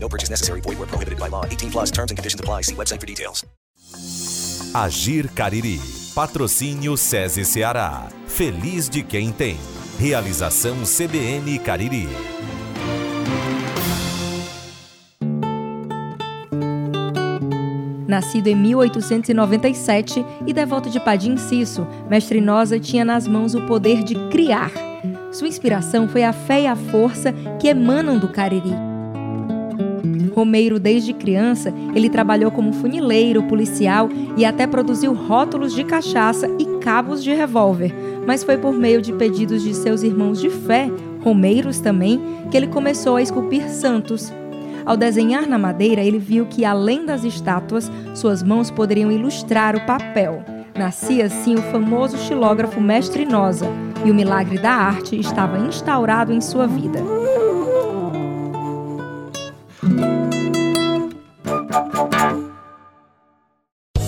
No purchase necessary. Void where prohibited by law. 18 plus terms and conditions apply. See website for details. Agir Cariri. Patrocínio SESI Ceará. Feliz de quem tem. Realização CBN Cariri. Nascido em 1897 e devoto de Padim Cisso, Mestre Nosa tinha nas mãos o poder de criar. Sua inspiração foi a fé e a força que emanam do Cariri. Romeiro, desde criança, ele trabalhou como funileiro, policial e até produziu rótulos de cachaça e cabos de revólver. Mas foi por meio de pedidos de seus irmãos de fé, romeiros também, que ele começou a esculpir santos. Ao desenhar na madeira, ele viu que, além das estátuas, suas mãos poderiam ilustrar o papel. Nascia assim o famoso xilógrafo Mestre Nosa, e o milagre da arte estava instaurado em sua vida.